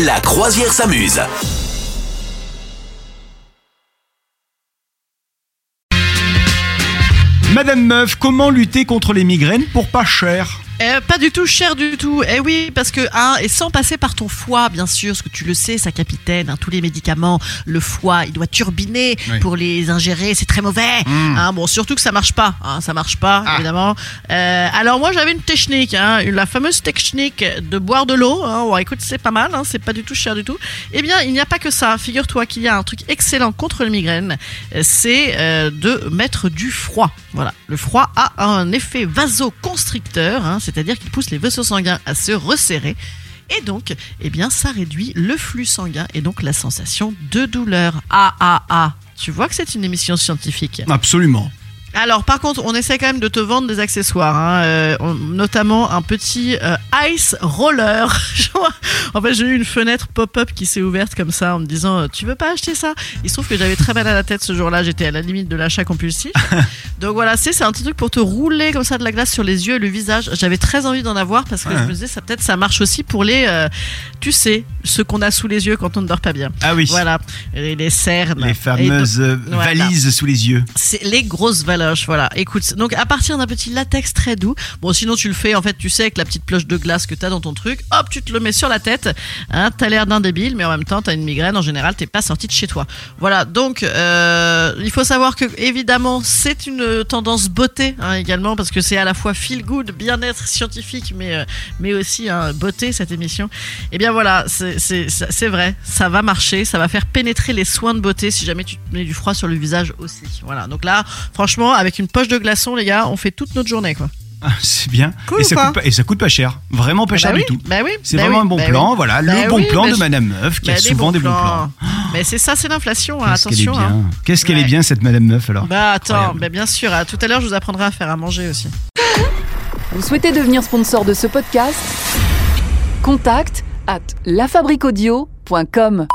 La croisière s'amuse. Madame Meuf, comment lutter contre les migraines pour pas cher? Euh, pas du tout cher du tout. Eh oui, parce que hein, et sans passer par ton foie, bien sûr, parce que tu le sais, ça capitaine. hein, tous les médicaments, le foie, il doit turbiner Oui. pour les ingérer. C'est très mauvais. Hein, bon, surtout que ça marche pas. Hein, ça marche pas, Ah. évidemment. Euh, alors moi, j'avais une technique, la fameuse technique de boire de l'eau. Ouais, écoute, c'est pas mal. C'est pas du tout cher du tout. Eh bien, il n'y a pas que ça. Figure-toi qu'il y a un truc excellent contre le migraine. Euh, C'est euh, de mettre du froid. Voilà, le froid a un effet vasoconstricteur, hein, c'est-à-dire qu'il pousse les vaisseaux sanguins à se resserrer. Et donc, eh bien, ça réduit le flux sanguin et donc la sensation de douleur. Ah ah ah. Tu vois que c'est une émission scientifique? Absolument. Alors, par contre, on essaie quand même de te vendre des accessoires, hein, euh, on- notamment un petit euh, ice roller. en fait, j'ai eu une fenêtre pop-up qui s'est ouverte comme ça en me disant euh, Tu veux pas acheter ça? Il se trouve que j'avais très mal à la tête ce jour-là, j'étais à la limite de l'achat compulsif. Donc voilà, c'est un petit truc pour te rouler comme ça de la glace sur les yeux et le visage. J'avais très envie d'en avoir parce que Ouais. je me disais, ça peut-être ça marche aussi pour les, euh, tu sais, ceux qu'on a sous les yeux quand on ne dort pas bien. Ah oui. Voilà, et les cernes. Les Et fameuses voilà. valises sous les yeux. c'est les grosses voilà. Écoute, donc à partir d'un petit latex très doux, bon sinon tu le fais en fait, tu sais avec la petite cloche de glace que t'as dans ton truc, hop, tu te le mets sur la tête. Hein, t'as l'air d'un débile, mais en même temps t'as une migraine. En général, t'es pas sorti de chez toi. Voilà. Donc euh, il faut savoir que évidemment c'est une tendance beauté hein, également parce que c'est à la fois feel good, bien-être scientifique, mais euh, mais aussi hein, beauté cette émission. Et bien voilà, c'est vrai, ça va marcher, ça va faire pénétrer les soins de beauté si jamais tu te mets du froid sur le visage aussi. Voilà. Donc là, franchement, avec une poche de glaçon, les gars, on fait toute notre journée, quoi. Ah, c'est bien. Cool et, ça coûte pas, et ça coûte pas cher. Vraiment pas Ah cher bah du oui, tout. Bah oui, C'est bah vraiment oui, un bon bah plan. oui. Voilà, Bah le bon oui, plan de je- Madame Meuf qui bah a des souvent des bons plans. Mais c'est ça, c'est l'inflation. hein, Qu'est-ce qu'elle est attention. bien. hein. Qu'est-ce qu'elle est Ouais. bien cette Madame Meuf alors Bah attends, bien sûr. à tout à l'heure, je vous apprendrai à faire à manger aussi. Vous souhaitez devenir sponsor de ce podcast? Contact à lafabriquaudio.com.